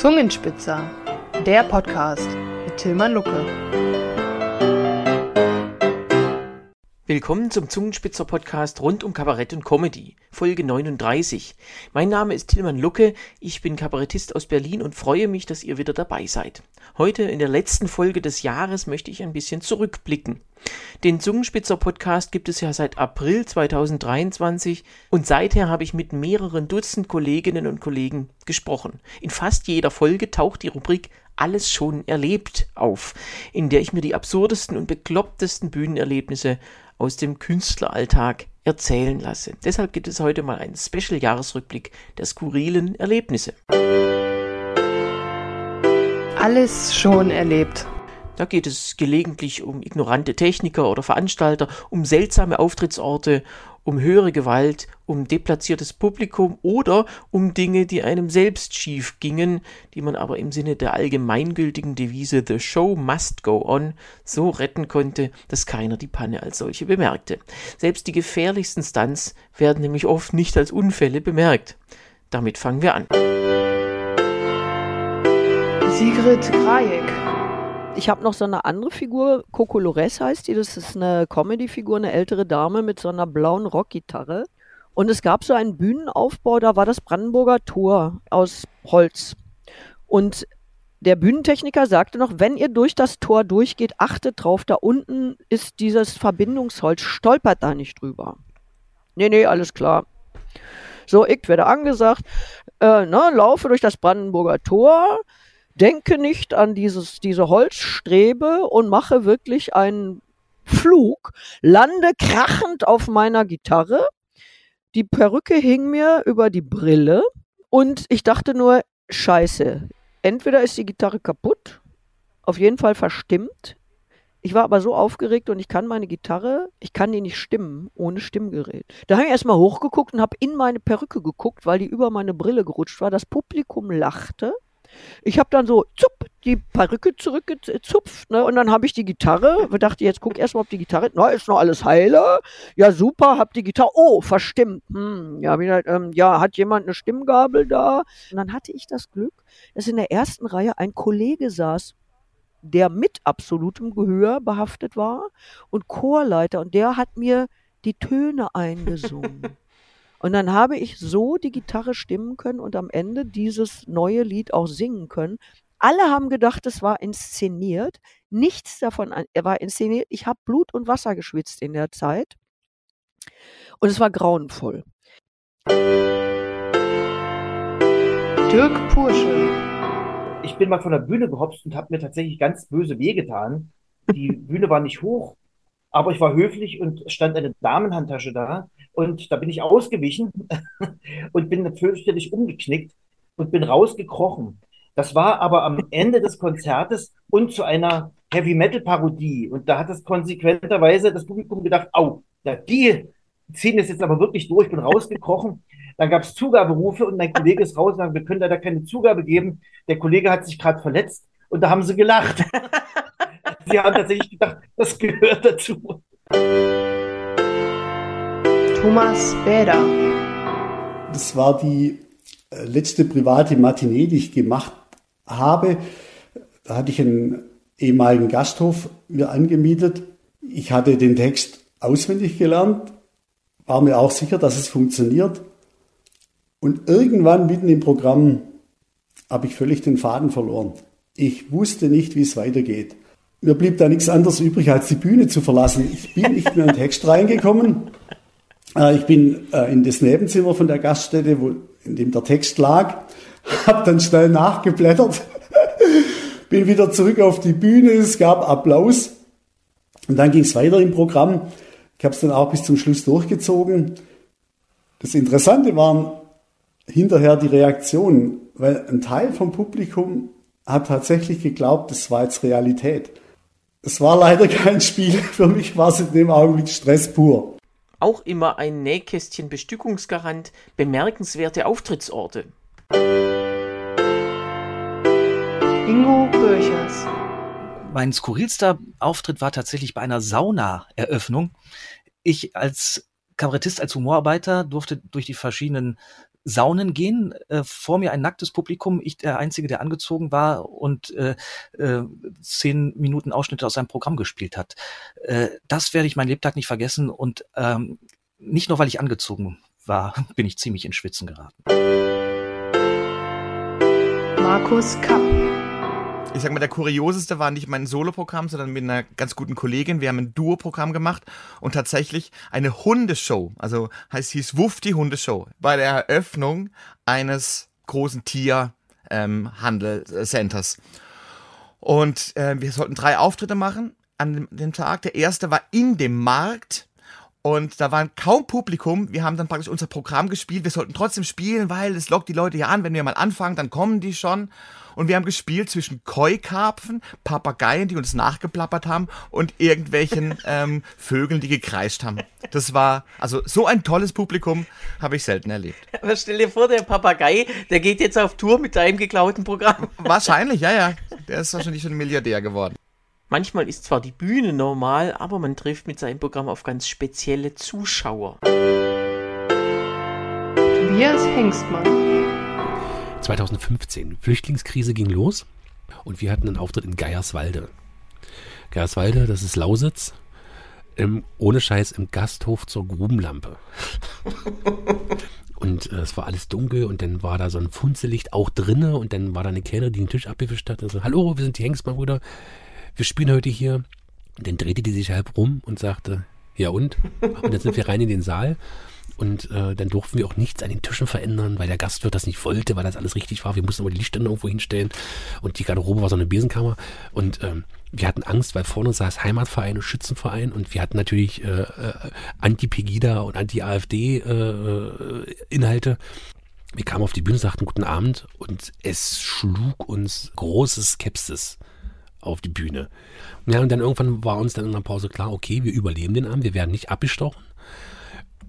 Zungenspitzer, der Podcast mit Tilman Lucke. Willkommen zum Zungenspitzer Podcast rund um Kabarett und Comedy, Folge 39. Mein Name ist Tilman Lucke, ich bin Kabarettist aus Berlin und freue mich, dass ihr wieder dabei seid. Heute in der letzten Folge des Jahres möchte ich ein bisschen zurückblicken. Den Zungenspitzer Podcast gibt es ja seit April 2023 und seither habe ich mit mehreren Dutzend Kolleginnen und Kollegen gesprochen. In fast jeder Folge taucht die Rubrik alles schon erlebt auf, in der ich mir die absurdesten und beklopptesten Bühnenerlebnisse aus dem Künstleralltag erzählen lasse. Deshalb gibt es heute mal einen Special-Jahresrückblick der skurrilen Erlebnisse. Alles schon erlebt. Da geht es gelegentlich um ignorante Techniker oder Veranstalter, um seltsame Auftrittsorte, um höhere Gewalt, um deplatziertes Publikum oder um Dinge, die einem selbst schief gingen, die man aber im Sinne der allgemeingültigen Devise The Show must go on so retten konnte, dass keiner die Panne als solche bemerkte. Selbst die gefährlichsten Stunts werden nämlich oft nicht als Unfälle bemerkt. Damit fangen wir an. Sigrid Krajek. Ich habe noch so eine andere Figur, Coco Lores heißt die, das ist eine Comedy-Figur, eine ältere Dame mit so einer blauen Rockgitarre. Und es gab so einen Bühnenaufbau, da war das Brandenburger Tor aus Holz. Und der Bühnentechniker sagte noch, wenn ihr durch das Tor durchgeht, achtet drauf, da unten ist dieses Verbindungsholz, stolpert da nicht drüber. Nee, nee, alles klar. So, ich werde angesagt, äh, ne, laufe durch das Brandenburger Tor, denke nicht an dieses, diese Holzstrebe und mache wirklich einen Flug, lande krachend auf meiner Gitarre. Die Perücke hing mir über die Brille und ich dachte nur, scheiße, entweder ist die Gitarre kaputt, auf jeden Fall verstimmt. Ich war aber so aufgeregt und ich kann meine Gitarre, ich kann die nicht stimmen ohne Stimmgerät. Da habe ich erstmal hochgeguckt und habe in meine Perücke geguckt, weil die über meine Brille gerutscht war. Das Publikum lachte. Ich habe dann so zup, die Perücke zurückgezupft ne? und dann habe ich die Gitarre, ich dachte, jetzt guck erstmal, ob die Gitarre, na, ist noch alles heile. Ja, super, hab die Gitarre, oh, verstimmt. Hm, ja, wieder, ähm, ja, hat jemand eine Stimmgabel da? Und dann hatte ich das Glück, dass in der ersten Reihe ein Kollege saß, der mit absolutem Gehör behaftet war und Chorleiter und der hat mir die Töne eingesungen. Und dann habe ich so die Gitarre stimmen können und am Ende dieses neue Lied auch singen können. Alle haben gedacht, es war inszeniert. Nichts davon war inszeniert. Ich habe Blut und Wasser geschwitzt in der Zeit. Und es war grauenvoll. Dirk Pursche. Ich bin mal von der Bühne gehopst und habe mir tatsächlich ganz böse wehgetan. Die Bühne war nicht hoch, aber ich war höflich und stand eine Damenhandtasche da und da bin ich ausgewichen und bin fürchterlich umgeknickt und bin rausgekrochen. Das war aber am Ende des Konzertes und zu einer Heavy Metal Parodie. Und da hat es konsequenterweise das Publikum gedacht, au, ja, die ziehen das jetzt aber wirklich durch, bin rausgekrochen. Dann gab es Zugaberufe und mein Kollege ist raus und sagt, wir können da keine Zugabe geben. Der Kollege hat sich gerade verletzt und da haben sie gelacht. sie haben tatsächlich gedacht, das gehört dazu. Thomas Bäder. Das war die äh, letzte private Matinee, die ich gemacht habe. Da hatte ich einen ehemaligen Gasthof mir angemietet. Ich hatte den Text auswendig gelernt, war mir auch sicher, dass es funktioniert. Und irgendwann mitten im Programm habe ich völlig den Faden verloren. Ich wusste nicht, wie es weitergeht. Mir blieb da nichts anderes übrig, als die Bühne zu verlassen. Ich bin nicht mehr in den Text reingekommen ich bin äh, in das Nebenzimmer von der Gaststätte, wo, in dem der Text lag, habe dann schnell nachgeblättert, bin wieder zurück auf die Bühne, es gab Applaus und dann ging es weiter im Programm. Ich habe es dann auch bis zum Schluss durchgezogen. Das Interessante waren hinterher die Reaktionen, weil ein Teil vom Publikum hat tatsächlich geglaubt, das war jetzt Realität. Es war leider kein Spiel. Für mich war es in dem Augenblick Stress pur auch immer ein Nähkästchen Bestückungsgarant, bemerkenswerte Auftrittsorte. Ingo Bürchers. Mein skurrilster Auftritt war tatsächlich bei einer Sauna-Eröffnung. Ich als Kabarettist, als Humorarbeiter durfte durch die verschiedenen Saunen gehen, äh, vor mir ein nacktes Publikum, ich der Einzige, der angezogen war und äh, äh, zehn Minuten Ausschnitte aus seinem Programm gespielt hat. Äh, das werde ich mein Lebtag nicht vergessen und ähm, nicht nur, weil ich angezogen war, bin ich ziemlich in Schwitzen geraten. Markus Kapp. Ich sag mal, der kurioseste war nicht mein Soloprogramm, sondern mit einer ganz guten Kollegin. Wir haben ein Duo-Programm gemacht und tatsächlich eine Hundeshow, also heißt hieß Wuff die Hundeshow, bei der Eröffnung eines großen Tierhandel-Centers. und äh, wir sollten drei Auftritte machen an dem, dem Tag. Der erste war in dem Markt. Und da war kaum Publikum. Wir haben dann praktisch unser Programm gespielt. Wir sollten trotzdem spielen, weil es lockt die Leute ja an. Wenn wir mal anfangen, dann kommen die schon. Und wir haben gespielt zwischen Koi-Karpfen, Papageien, die uns nachgeplappert haben und irgendwelchen ähm, Vögeln, die gekreischt haben. Das war, also so ein tolles Publikum habe ich selten erlebt. Aber stell dir vor, der Papagei, der geht jetzt auf Tour mit deinem geklauten Programm. Wahrscheinlich, ja, ja. Der ist wahrscheinlich schon Milliardär geworden. Manchmal ist zwar die Bühne normal, aber man trifft mit seinem Programm auf ganz spezielle Zuschauer. Tobias Hengstmann. 2015. Flüchtlingskrise ging los und wir hatten einen Auftritt in Geierswalde. Geierswalde, das ist Lausitz. Im, ohne Scheiß im Gasthof zur Grubenlampe. Und äh, es war alles dunkel und dann war da so ein Funzelicht auch drinne und dann war da eine Kellnerin, die den Tisch abgewischt hat und so, hallo, wir sind die Hengstmann-Brüder, wir spielen heute hier. Und dann drehte die sich halb rum und sagte, ja und? Und dann sind wir rein in den Saal und äh, dann durften wir auch nichts an den Tischen verändern, weil der Gastwirt das nicht wollte, weil das alles richtig war. Wir mussten aber die Lichtstände irgendwo hinstellen und die Garderobe war so eine Besenkammer und ähm, wir hatten Angst, weil vorne saß Heimatverein und Schützenverein und wir hatten natürlich äh, äh, Anti-Pegida und Anti-AfD-Inhalte. wir kamen auf die Bühne, sagten guten Abend und es schlug uns große Skepsis auf die Bühne. Ja, und dann irgendwann war uns dann in der Pause klar, okay, wir überleben den Abend, wir werden nicht abgestochen.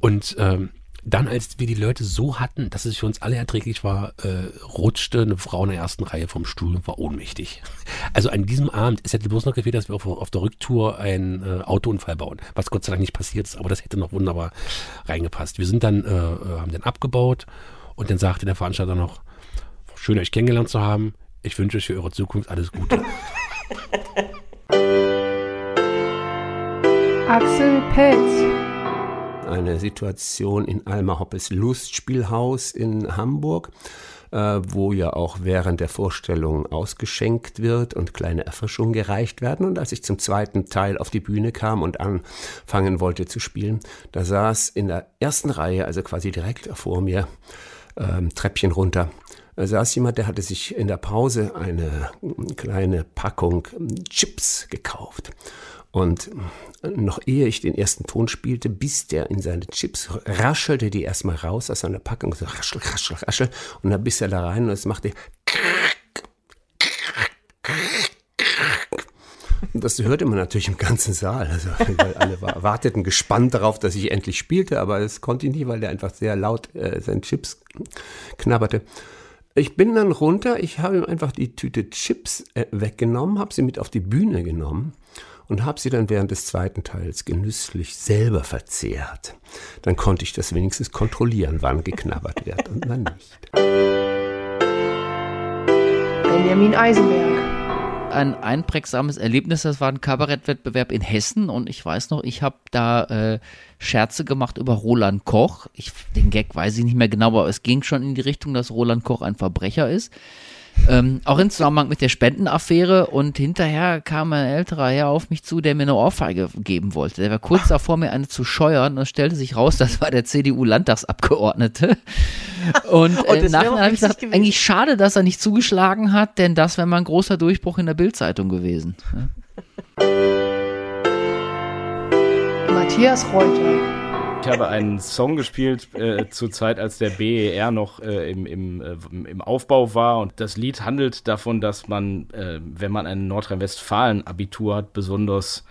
Und ähm, dann, als wir die Leute so hatten, dass es für uns alle erträglich war, äh, rutschte eine Frau in der ersten Reihe vom Stuhl und war ohnmächtig. Also an diesem Abend, es hätte bloß noch gefehlt, dass wir auf, auf der Rücktour einen äh, Autounfall bauen, was Gott sei Dank nicht passiert ist, aber das hätte noch wunderbar reingepasst. Wir sind dann, äh, haben den abgebaut und dann sagte der Veranstalter noch, schön euch kennengelernt zu haben, ich wünsche euch für eure Zukunft alles Gute. Axel Pelz. Eine Situation in Alma Hoppes Lustspielhaus in Hamburg, äh, wo ja auch während der Vorstellung ausgeschenkt wird und kleine Erfrischungen gereicht werden. Und als ich zum zweiten Teil auf die Bühne kam und anfangen wollte zu spielen, da saß in der ersten Reihe, also quasi direkt vor mir, ähm, Treppchen runter, da saß jemand, der hatte sich in der Pause eine kleine Packung Chips gekauft. Und noch ehe ich den ersten Ton spielte, bis der in seine Chips raschelte die erstmal raus aus seiner Packung, so raschel, raschel, raschel. Und dann biss er da rein und es machte das hörte man natürlich im ganzen Saal. Also, weil alle warteten gespannt darauf, dass ich endlich spielte, aber es konnte ich nicht, weil der einfach sehr laut äh, seinen Chips knabberte. Ich bin dann runter, ich habe ihm einfach die Tüte Chips äh, weggenommen, habe sie mit auf die Bühne genommen und habe sie dann während des zweiten Teils genüsslich selber verzehrt. Dann konnte ich das wenigstens kontrollieren, wann geknabbert wird und wann nicht. Benjamin Eisenberg. Ein einprägsames Erlebnis, das war ein Kabarettwettbewerb in Hessen und ich weiß noch, ich habe da äh, Scherze gemacht über Roland Koch. Ich, den Gag weiß ich nicht mehr genau, aber es ging schon in die Richtung, dass Roland Koch ein Verbrecher ist. Ähm, auch im Zusammenhang mit der Spendenaffäre und hinterher kam ein älterer Herr auf mich zu, der mir eine Ohrfeige geben wollte. Der war kurz davor, mir eine zu scheuern und es stellte sich raus, das war der CDU-Landtagsabgeordnete. Und äh, wär nachher auch habe ich gesagt, gewesen. eigentlich schade, dass er nicht zugeschlagen hat, denn das wäre mal ein großer Durchbruch in der Bildzeitung gewesen. Matthias Reuter. Ich habe einen Song gespielt äh, zur Zeit, als der BER noch äh, im, im, äh, im Aufbau war. Und das Lied handelt davon, dass man, äh, wenn man ein Nordrhein-Westfalen-Abitur hat, besonders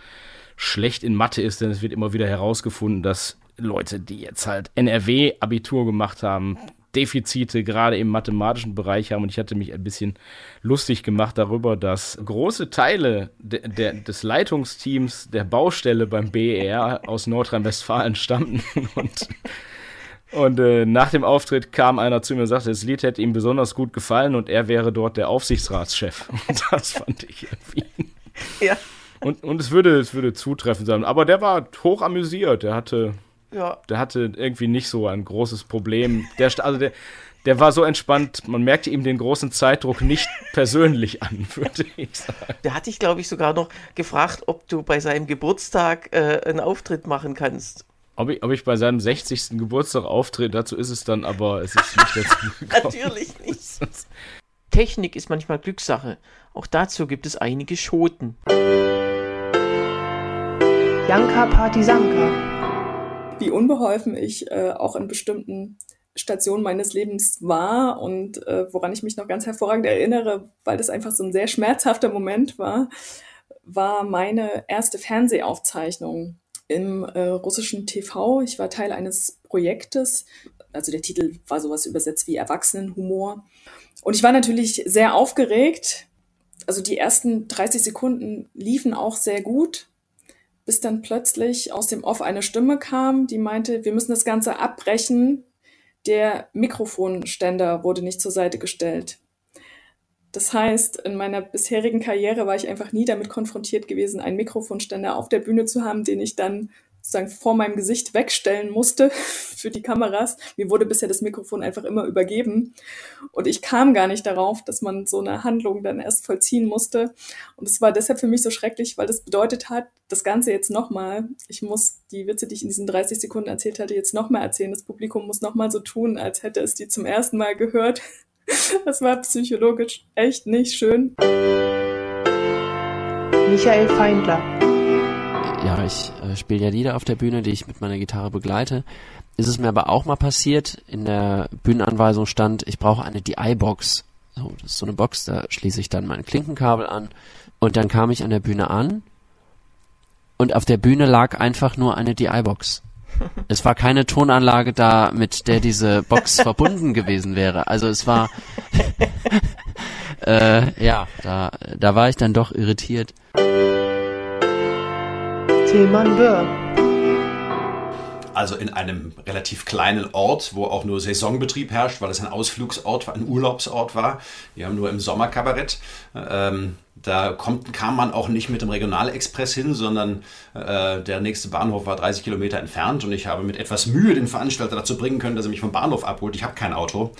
schlecht in Mathe ist. Denn es wird immer wieder herausgefunden, dass Leute, die jetzt halt NRW-Abitur gemacht haben, Defizite gerade im mathematischen Bereich haben. Und ich hatte mich ein bisschen lustig gemacht darüber, dass große Teile de, der, des Leitungsteams der Baustelle beim BER aus Nordrhein-Westfalen stammten. Und Und äh, nach dem Auftritt kam einer zu mir und sagte, das Lied hätte ihm besonders gut gefallen und er wäre dort der Aufsichtsratschef. Und das fand ich irgendwie. Ja. Und, und es würde, es würde zutreffend sein. Aber der war hoch amüsiert. Der hatte, Ja. der hatte irgendwie nicht so ein großes Problem. Der, also der, der war so entspannt, man merkte ihm den großen Zeitdruck nicht persönlich an, würde ich sagen. Der hat dich, glaube ich, sogar noch gefragt, ob du bei seinem Geburtstag äh, einen Auftritt machen kannst. Ob ich, ob ich bei seinem 60. Geburtstag auftrete, dazu ist es dann aber, es ist nicht dazu gekommen. Natürlich nicht. Technik ist manchmal Glückssache. Auch dazu gibt es einige Schoten. Janka Partisanka. Wie unbeholfen ich äh, auch in bestimmten Stationen meines Lebens war und äh, woran ich mich noch ganz hervorragend erinnere, weil das einfach so ein sehr schmerzhafter Moment war, war meine erste Fernsehaufzeichnung im äh, russischen TV. Ich war Teil eines Projektes, also der Titel war sowas übersetzt wie Erwachsenenhumor. Und ich war natürlich sehr aufgeregt. Also die ersten 30 Sekunden liefen auch sehr gut bis dann plötzlich aus dem Off eine Stimme kam, die meinte, wir müssen das Ganze abbrechen. Der Mikrofonständer wurde nicht zur Seite gestellt. Das heißt, in meiner bisherigen Karriere war ich einfach nie damit konfrontiert gewesen, einen Mikrofonständer auf der Bühne zu haben, den ich dann sozusagen vor meinem Gesicht wegstellen musste für die Kameras. Mir wurde bisher das Mikrofon einfach immer übergeben. Und ich kam gar nicht darauf, dass man so eine Handlung dann erst vollziehen musste. Und es war deshalb für mich so schrecklich, weil das bedeutet hat, das Ganze jetzt nochmal, ich muss die Witze, die ich in diesen 30 Sekunden erzählt hatte, jetzt nochmal erzählen. Das Publikum muss nochmal so tun, als hätte es die zum ersten Mal gehört. Das war psychologisch echt nicht schön. Michael Feindler. Ja, ich äh, spiele ja Lieder auf der Bühne, die ich mit meiner Gitarre begleite. Ist es mir aber auch mal passiert, in der Bühnenanweisung stand, ich brauche eine DI-Box. So, das ist so eine Box, da schließe ich dann mein Klinkenkabel an. Und dann kam ich an der Bühne an und auf der Bühne lag einfach nur eine DI-Box. Es war keine Tonanlage da, mit der diese Box verbunden gewesen wäre. Also es war, äh, ja, da, da war ich dann doch irritiert. Tilman Böhr. Also in einem relativ kleinen Ort, wo auch nur Saisonbetrieb herrscht, weil es ein Ausflugsort war, ein Urlaubsort war. Wir haben nur im Sommer Kabarett. Ähm, da kommt, kam man auch nicht mit dem Regionalexpress hin, sondern äh, der nächste Bahnhof war 30 Kilometer entfernt und ich habe mit etwas Mühe den Veranstalter dazu bringen können, dass er mich vom Bahnhof abholt. Ich habe kein Auto.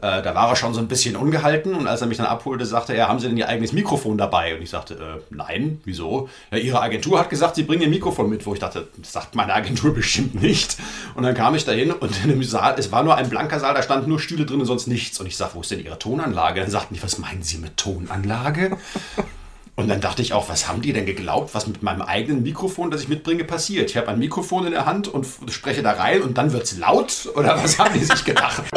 Äh, da war er schon so ein bisschen ungehalten und als er mich dann abholte, sagte er, haben Sie denn Ihr eigenes Mikrofon dabei? Und ich sagte, äh, nein, wieso? Ja, Ihre Agentur hat gesagt, Sie bringen Ihr Mikrofon mit, wo ich dachte, das sagt meine Agentur bestimmt nicht. Und dann kam ich dahin und in dem Saal, es war nur ein blanker Saal, da standen nur Stühle drin und sonst nichts. Und ich sagte, wo ist denn Ihre Tonanlage? Dann sagten die, was meinen Sie mit Tonanlage? Und dann dachte ich auch, was haben die denn geglaubt, was mit meinem eigenen Mikrofon, das ich mitbringe, passiert? Ich habe ein Mikrofon in der Hand und spreche da rein und dann wird's laut? Oder was haben die sich gedacht?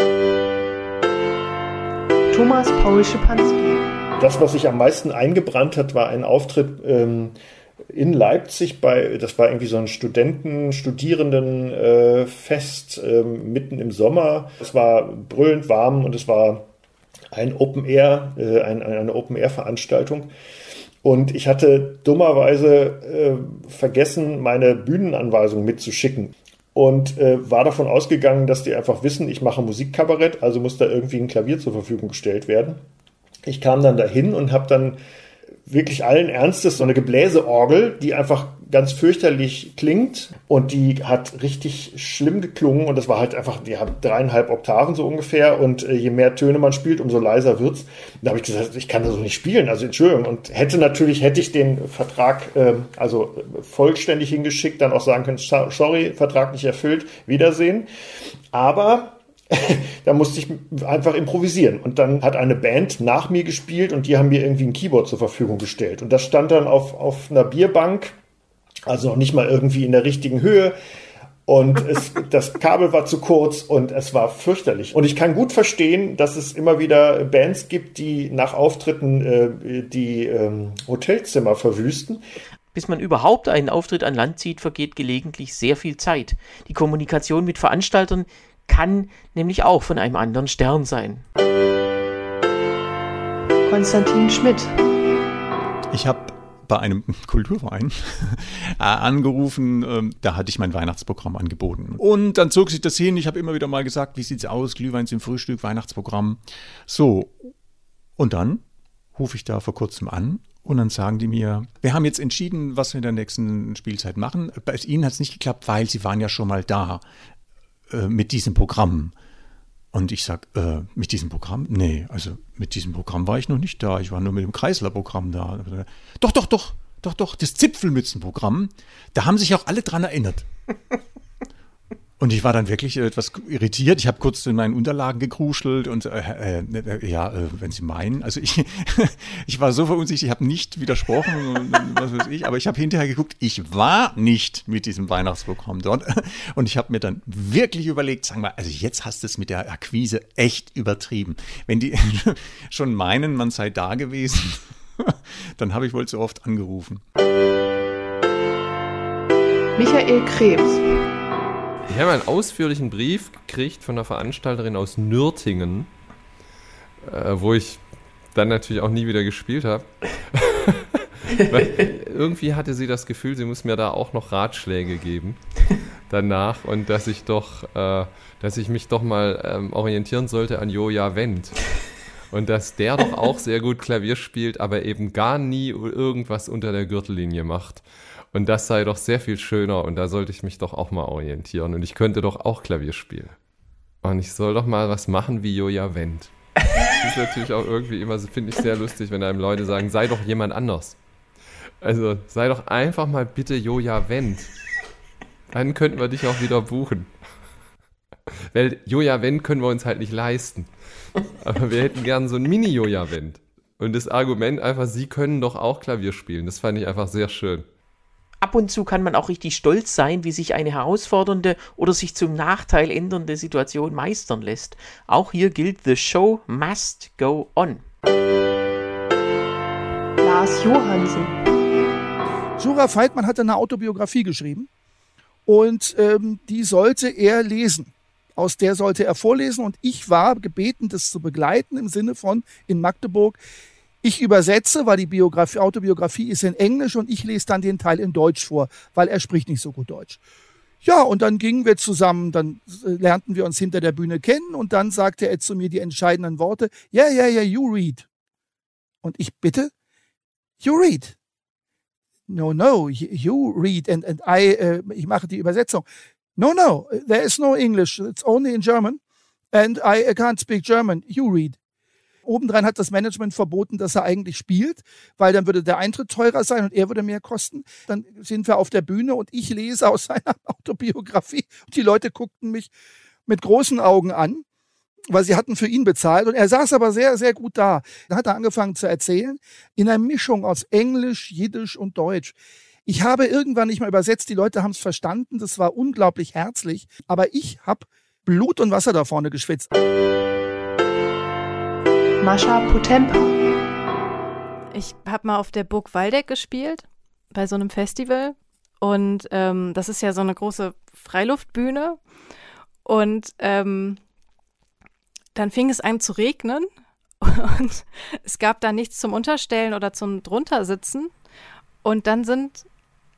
Thomas Paul Schipanski. Das, was sich am meisten eingebrannt hat, war ein Auftritt ähm, in Leipzig bei, das war irgendwie so ein Studenten, Studierenden äh, ähm, mitten im Sommer. Es war brüllend warm und es war ein Open Air, äh, ein, eine Open Air Veranstaltung. Und ich hatte dummerweise äh, vergessen, meine Bühnenanweisung mitzuschicken. Und äh, war davon ausgegangen, dass die einfach wissen, ich mache Musikkabarett, also muss da irgendwie ein Klavier zur Verfügung gestellt werden. Ich kam dann dahin und habe dann wirklich allen Ernstes so eine Gebläseorgel, die einfach ganz fürchterlich klingt. Und die hat richtig schlimm geklungen. Und das war halt einfach, die hat dreieinhalb Oktaven so ungefähr. Und äh, je mehr Töne man spielt, umso leiser wird's. Da habe ich gesagt, ich kann das so nicht spielen, also Entschuldigung. Und hätte natürlich, hätte ich den Vertrag ähm, also äh, vollständig hingeschickt, dann auch sagen können, "So- sorry, Vertrag nicht erfüllt, Wiedersehen. Aber da musste ich einfach improvisieren. Und dann hat eine Band nach mir gespielt und die haben mir irgendwie ein Keyboard zur Verfügung gestellt. Und das stand dann auf, auf einer Bierbank, also noch nicht mal irgendwie in der richtigen Höhe. Und es, das Kabel war zu kurz und es war fürchterlich. Und ich kann gut verstehen, dass es immer wieder Bands gibt, die nach Auftritten äh, die ähm, Hotelzimmer verwüsten. Bis man überhaupt einen Auftritt an Land zieht, vergeht gelegentlich sehr viel Zeit. Die Kommunikation mit Veranstaltern kann nämlich auch von einem anderen Stern sein. Konstantin Schmidt. Ich habe bei einem Kulturverein äh, angerufen, ähm, da hatte ich mein Weihnachtsprogramm angeboten. Und dann zog sich das hin, ich habe immer wieder mal gesagt, wie sieht's aus, Glühwein zum Frühstück, Weihnachtsprogramm. So, und dann rufe ich da vor kurzem an und dann sagen die mir, wir haben jetzt entschieden, was wir in der nächsten Spielzeit machen. Bei Ihnen hat es nicht geklappt, weil Sie waren ja schon mal da äh, mit diesem Programm. Und ich sage, äh, mit diesem Programm? Nee, also mit diesem Programm war ich noch nicht da. Ich war nur mit dem Kreisler-Programm da. Doch, doch, doch, doch, doch, das Zipfelmützenprogramm. Da haben sich auch alle dran erinnert. Und ich war dann wirklich etwas irritiert. Ich habe kurz in meinen Unterlagen gekruschelt und äh, äh, ja, äh, wenn Sie meinen, also ich, ich war so verunsichert, ich habe nicht widersprochen, und, was weiß ich, aber ich habe hinterher geguckt, ich war nicht mit diesem Weihnachtsprogramm dort und ich habe mir dann wirklich überlegt, sag mal, also jetzt hast du es mit der Akquise echt übertrieben. Wenn die schon meinen, man sei da gewesen, dann habe ich wohl zu oft angerufen. Michael Krebs. Ich habe einen ausführlichen Brief gekriegt von einer Veranstalterin aus Nürtingen, äh, wo ich dann natürlich auch nie wieder gespielt habe. Irgendwie hatte sie das Gefühl, sie muss mir da auch noch Ratschläge geben danach und dass ich doch, äh, dass ich mich doch mal ähm, orientieren sollte an Joja Wendt. Und dass der doch auch sehr gut Klavier spielt, aber eben gar nie irgendwas unter der Gürtellinie macht. Und das sei doch sehr viel schöner und da sollte ich mich doch auch mal orientieren. Und ich könnte doch auch Klavier spielen. Und ich soll doch mal was machen wie Joja Wendt. Das ist natürlich auch irgendwie immer, finde ich sehr lustig, wenn einem Leute sagen, sei doch jemand anders. Also sei doch einfach mal bitte Joja Wendt. Dann könnten wir dich auch wieder buchen. Weil Joja Wendt können wir uns halt nicht leisten. Aber wir hätten gern so ein Mini-Joja Wendt. Und das Argument einfach, sie können doch auch Klavier spielen. Das fand ich einfach sehr schön. Ab und zu kann man auch richtig stolz sein, wie sich eine herausfordernde oder sich zum Nachteil ändernde Situation meistern lässt. Auch hier gilt, the show must go on. Lars Johansen. Jura Feitmann hatte eine Autobiografie geschrieben und ähm, die sollte er lesen. Aus der sollte er vorlesen und ich war gebeten, das zu begleiten im Sinne von in Magdeburg ich übersetze, weil die Biografie, Autobiografie ist in Englisch und ich lese dann den Teil in Deutsch vor, weil er spricht nicht so gut Deutsch. Ja, und dann gingen wir zusammen, dann äh, lernten wir uns hinter der Bühne kennen und dann sagte er zu mir die entscheidenden Worte, ja, ja, ja, you read. Und ich bitte, you read. No, no, you read and, and I, äh, ich mache die Übersetzung. No, no, there is no English, it's only in German and I can't speak German, you read. Obendrein hat das Management verboten, dass er eigentlich spielt, weil dann würde der Eintritt teurer sein und er würde mehr kosten. Dann sind wir auf der Bühne und ich lese aus seiner Autobiografie und die Leute guckten mich mit großen Augen an weil sie hatten für ihn bezahlt und er saß aber sehr, sehr gut da. Dann hat er angefangen zu erzählen in einer Mischung aus Englisch, Jiddisch und Deutsch. Ich habe irgendwann nicht mal übersetzt, die Leute haben es verstanden, das war unglaublich herzlich, aber ich habe Blut und Wasser da vorne geschwitzt. Mascha Potempa. Ich habe mal auf der Burg Waldeck gespielt, bei so einem Festival. Und ähm, das ist ja so eine große Freiluftbühne. Und ähm, dann fing es an zu regnen. Und es gab da nichts zum Unterstellen oder zum Druntersitzen. Und dann sind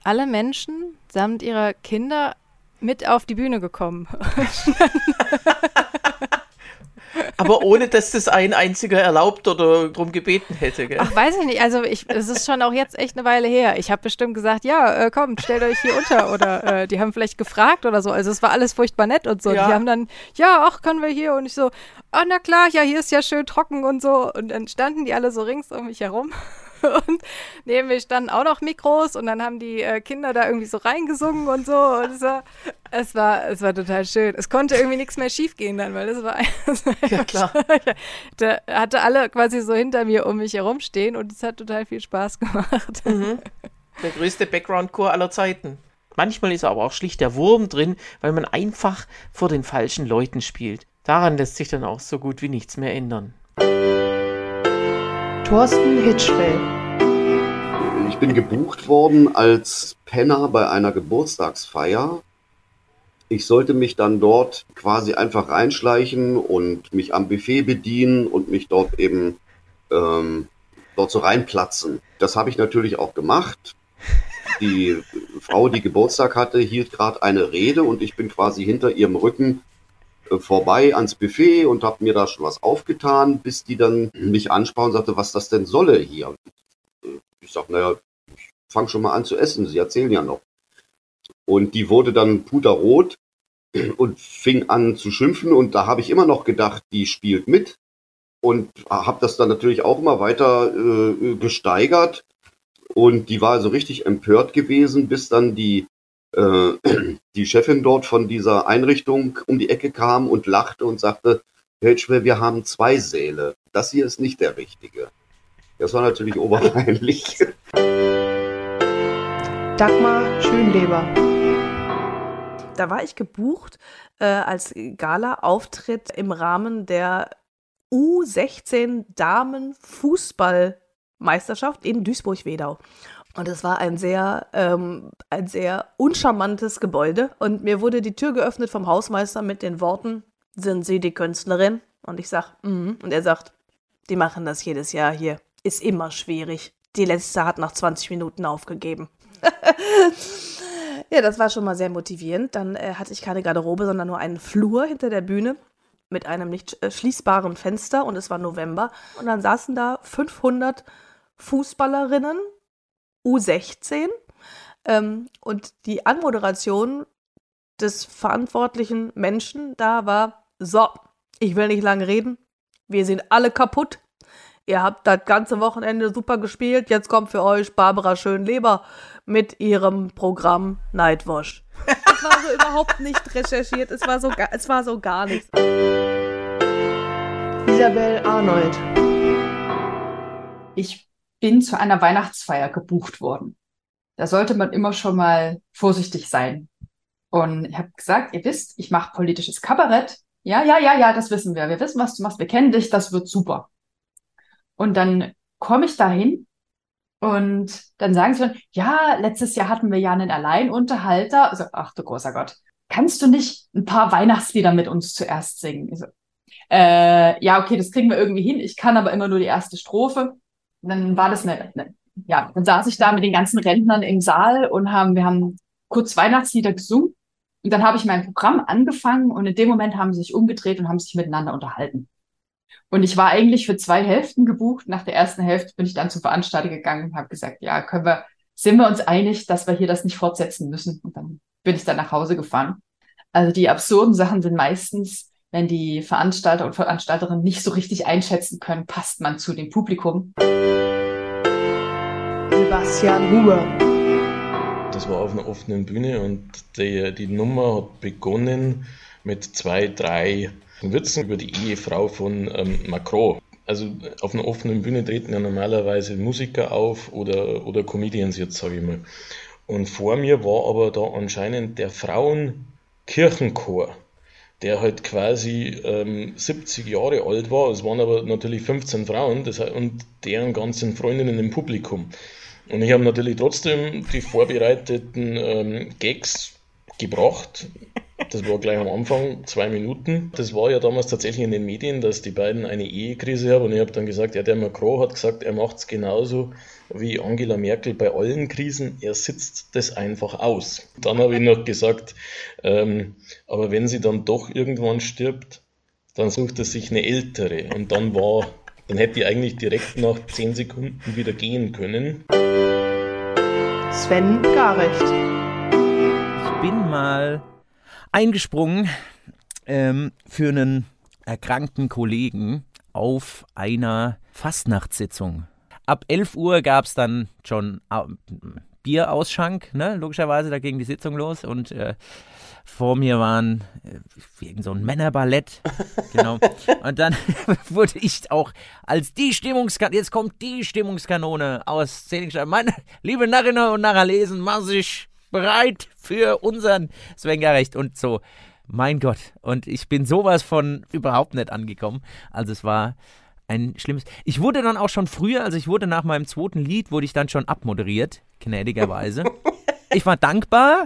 alle Menschen samt ihrer Kinder mit auf die Bühne gekommen. Aber ohne, dass das ein einziger erlaubt oder drum gebeten hätte. Gell? Ach, weiß ich nicht. Also ich, es ist schon auch jetzt echt eine Weile her. Ich habe bestimmt gesagt, ja, äh, kommt, stellt euch hier unter. Oder äh, die haben vielleicht gefragt oder so. Also es war alles furchtbar nett und so. Ja. Die haben dann, ja, ach, können wir hier? Und ich so, ah, na klar, ja, hier ist ja schön trocken und so. Und dann standen die alle so rings um mich herum. und neben mir standen auch noch Mikros und dann haben die äh, Kinder da irgendwie so reingesungen und so. Und es war, es war, es war total schön. Es konnte irgendwie nichts mehr schiefgehen dann, weil das war, das war ja klar. da hatte alle quasi so hinter mir um mich herumstehen und es hat total viel Spaß gemacht. Mhm. Der größte Background-Chor aller Zeiten. Manchmal ist aber auch schlicht der Wurm drin, weil man einfach vor den falschen Leuten spielt. Daran lässt sich dann auch so gut wie nichts mehr ändern. Thorsten Hitschfeld. Ich bin gebucht worden als Penner bei einer Geburtstagsfeier. Ich sollte mich dann dort quasi einfach reinschleichen und mich am Buffet bedienen und mich dort eben ähm, dort so reinplatzen. Das habe ich natürlich auch gemacht. Die Frau, die Geburtstag hatte, hielt gerade eine Rede und ich bin quasi hinter ihrem Rücken vorbei ans Buffet und habe mir da schon was aufgetan, bis die dann mich ansprach und sagte, was das denn solle hier. Ich sag, naja, ich fange schon mal an zu essen, Sie erzählen ja noch. Und die wurde dann puterrot und fing an zu schimpfen und da habe ich immer noch gedacht, die spielt mit und habe das dann natürlich auch immer weiter äh, gesteigert und die war also richtig empört gewesen, bis dann die äh, die Chefin dort von dieser Einrichtung um die Ecke kam und lachte und sagte, Hitchwell, wir haben zwei Säle. Das hier ist nicht der richtige. Das war natürlich oberpeinlich. Dagmar Schönleber. Da war ich gebucht äh, als Gala-Auftritt im Rahmen der U16 Damen Fußballmeisterschaft in Duisburg-Wedau. Und es war ein sehr, ähm, ein sehr uncharmantes Gebäude. Und mir wurde die Tür geöffnet vom Hausmeister mit den Worten, sind Sie die Künstlerin? Und ich sag, mhm. Und er sagt, die machen das jedes Jahr hier. Ist immer schwierig. Die letzte hat nach 20 Minuten aufgegeben. ja, das war schon mal sehr motivierend. Dann äh, hatte ich keine Garderobe, sondern nur einen Flur hinter der Bühne mit einem nicht äh, schließbaren Fenster und es war November. Und dann saßen da 500 Fußballerinnen, U16. Ähm, und die Anmoderation des verantwortlichen Menschen da war, so, ich will nicht lange reden, wir sind alle kaputt. Ihr habt das ganze Wochenende super gespielt. Jetzt kommt für euch Barbara Schönleber mit ihrem Programm Nightwash. Es war so überhaupt nicht recherchiert. Es war so, es war so gar nichts. Isabel Arnold. Ich bin zu einer Weihnachtsfeier gebucht worden. Da sollte man immer schon mal vorsichtig sein. Und ich habe gesagt, ihr wisst, ich mache politisches Kabarett. Ja, ja, ja, ja, das wissen wir. Wir wissen, was du machst. Wir kennen dich. Das wird super. Und dann komme ich dahin und dann sagen sie, ja, letztes Jahr hatten wir ja einen Alleinunterhalter. Also, ach du großer Gott, kannst du nicht ein paar Weihnachtslieder mit uns zuerst singen? So, äh, ja, okay, das kriegen wir irgendwie hin. Ich kann aber immer nur die erste Strophe. Dann war das eine, eine, ja, dann saß ich da mit den ganzen Rentnern im Saal und haben, wir haben kurz Weihnachtslieder gesungen. Und dann habe ich mein Programm angefangen und in dem Moment haben sie sich umgedreht und haben sich miteinander unterhalten. Und ich war eigentlich für zwei Hälften gebucht. Nach der ersten Hälfte bin ich dann zum Veranstalter gegangen und habe gesagt, ja, können wir, sind wir uns einig, dass wir hier das nicht fortsetzen müssen? Und dann bin ich dann nach Hause gefahren. Also die absurden Sachen sind meistens, wenn die Veranstalter und Veranstalterinnen nicht so richtig einschätzen können, passt man zu dem Publikum. Sebastian Huber. Das war auf einer offenen Bühne und die, die Nummer hat begonnen mit zwei, drei Witzen über die Ehefrau von ähm, Macron. Also auf einer offenen Bühne treten ja normalerweise Musiker auf oder, oder Comedians jetzt, sage ich mal. Und vor mir war aber da anscheinend der Frauenkirchenchor, der halt quasi ähm, 70 Jahre alt war. Es waren aber natürlich 15 Frauen das, und deren ganzen Freundinnen im Publikum. Und ich habe natürlich trotzdem die vorbereiteten ähm, Gags gebracht. Das war gleich am Anfang, zwei Minuten. Das war ja damals tatsächlich in den Medien, dass die beiden eine Ehekrise haben. Und ich habe dann gesagt, ja, der Macron hat gesagt, er macht es genauso wie Angela Merkel bei allen Krisen. Er sitzt das einfach aus. Dann habe ich noch gesagt, ähm, aber wenn sie dann doch irgendwann stirbt, dann sucht er sich eine ältere. Und dann war, dann hätte ich eigentlich direkt nach zehn Sekunden wieder gehen können. Sven Garecht. Ich bin mal eingesprungen ähm, für einen erkrankten Kollegen auf einer Fastnachtssitzung. Ab 11 Uhr gab es dann schon äh, Bierausschank, ne? logischerweise, da ging die Sitzung los und äh, vor mir waren äh, irgend so ein Männerballett, genau. Und dann wurde ich auch als die Stimmungskanone, jetzt kommt die Stimmungskanone aus Szenenstein. Meine liebe Narrinnen und Narrer lesen, sich bereit für unseren Sven Gerecht und so. Mein Gott. Und ich bin sowas von überhaupt nicht angekommen. Also es war ein schlimmes. Ich wurde dann auch schon früher, also ich wurde nach meinem zweiten Lied, wurde ich dann schon abmoderiert, gnädigerweise. Ich war dankbar,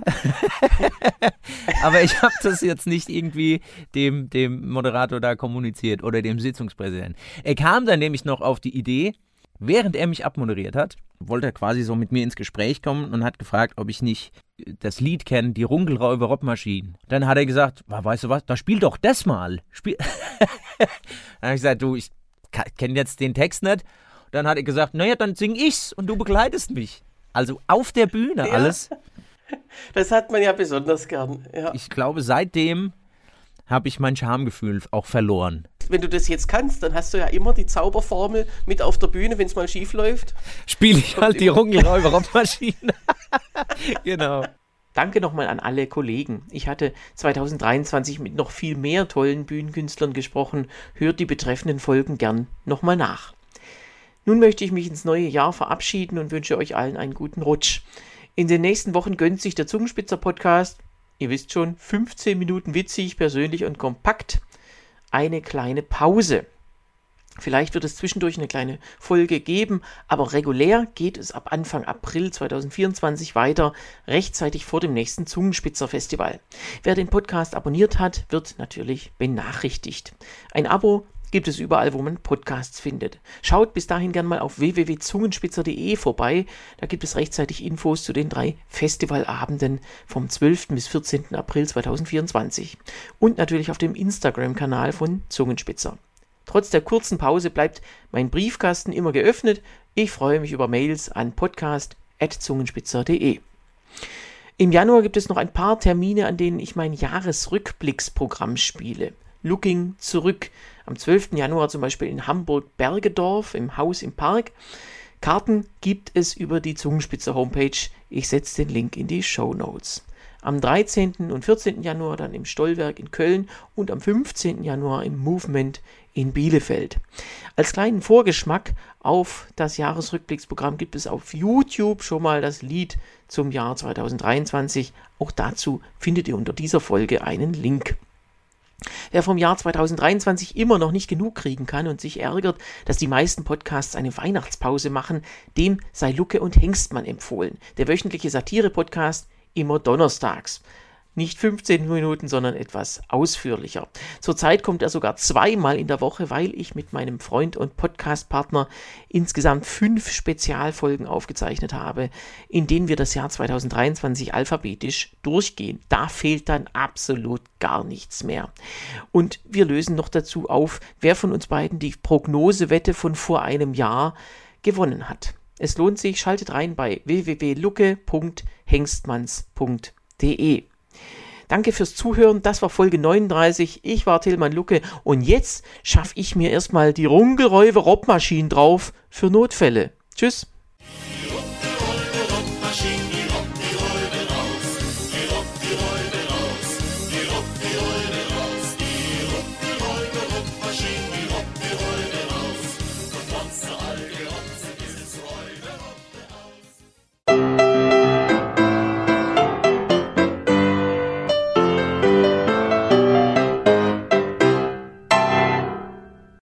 aber ich habe das jetzt nicht irgendwie dem, dem Moderator da kommuniziert oder dem Sitzungspräsidenten. Er kam dann nämlich noch auf die Idee, während er mich abmoderiert hat, wollte er quasi so mit mir ins Gespräch kommen und hat gefragt, ob ich nicht das Lied kenne, die Runkelräuber Robmaschinen. Dann hat er gesagt, weißt du was, da spiel doch das mal. Spiel dann habe ich gesagt, du, ich kenne jetzt den Text nicht. Dann hat er gesagt, naja, dann sing ich's und du begleitest mich. Also auf der Bühne Ja. alles. Das hat man ja besonders gern. Ja. Ich glaube, seitdem habe ich mein Schamgefühl auch verloren. Wenn du das jetzt kannst, dann hast du ja immer die Zauberformel mit auf der Bühne, wenn es mal schief läuft. Spiele ich halt die Runkelräuber Robmaschinen. genau. Danke nochmal an alle Kollegen. Ich hatte 2023 mit noch viel mehr tollen Bühnenkünstlern gesprochen. Hört die betreffenden Folgen gern nochmal nach. Nun möchte ich mich ins neue Jahr verabschieden und wünsche euch allen einen guten Rutsch. In den nächsten Wochen gönnt sich der Zungenspitzer Podcast, ihr wisst schon, 15 Minuten witzig, persönlich und kompakt, eine kleine Pause. Vielleicht wird es zwischendurch eine kleine Folge geben, aber regulär geht es ab Anfang April 2024 weiter, rechtzeitig vor dem nächsten Zungenspitzer Festival. Wer den Podcast abonniert hat, wird natürlich benachrichtigt. Ein Abo gibt es überall, wo man Podcasts findet. Schaut bis dahin gern mal auf www.zungenspitzer.de vorbei. Da gibt es rechtzeitig Infos zu den drei Festivalabenden vom 12. bis 14. April 2024. Und natürlich auf dem Instagram-Kanal von Zungenspitzer. Trotz der kurzen Pause bleibt mein Briefkasten immer geöffnet. Ich freue mich über Mails an podcast.zungenspitzer.de. Im Januar gibt es noch ein paar Termine, an denen ich mein Jahresrückblicksprogramm spiele. Looking zurück. Am 12. Januar zum Beispiel in Hamburg-Bergedorf im Haus im Park. Karten gibt es über die Zungenspitzer Homepage. Ich setze den Link in die Show Notes. Am 13. und 14. Januar dann im Stollwerk in Köln und am 15. Januar im Movement in Bielefeld. Als kleinen Vorgeschmack auf das Jahresrückblicksprogramm gibt es auf YouTube schon mal das Lied zum Jahr 2023. Auch dazu findet ihr unter dieser Folge einen Link. Wer vom Jahr 2023 immer noch nicht genug kriegen kann und sich ärgert, dass die meisten Podcasts eine Weihnachtspause machen, dem sei Lucke und Hengstmann empfohlen. Der wöchentliche Satire-Podcast immer donnerstags. Nicht 15 Minuten, sondern etwas ausführlicher. Zurzeit kommt er sogar zweimal in der Woche, weil ich mit meinem Freund und Podcastpartner insgesamt fünf Spezialfolgen aufgezeichnet habe, in denen wir das Jahr 2023 alphabetisch durchgehen. Da fehlt dann absolut gar nichts mehr. Und wir lösen noch dazu auf, wer von uns beiden die Prognosewette von vor einem Jahr gewonnen hat. Es lohnt sich, schaltet rein bei www.lucke.hengstmanns.de. Danke fürs Zuhören. Das war Folge 39. Ich war Tillmann Lucke und jetzt schaffe ich mir erstmal die Rungelräuber Robmaschinen drauf für Notfälle. Tschüss.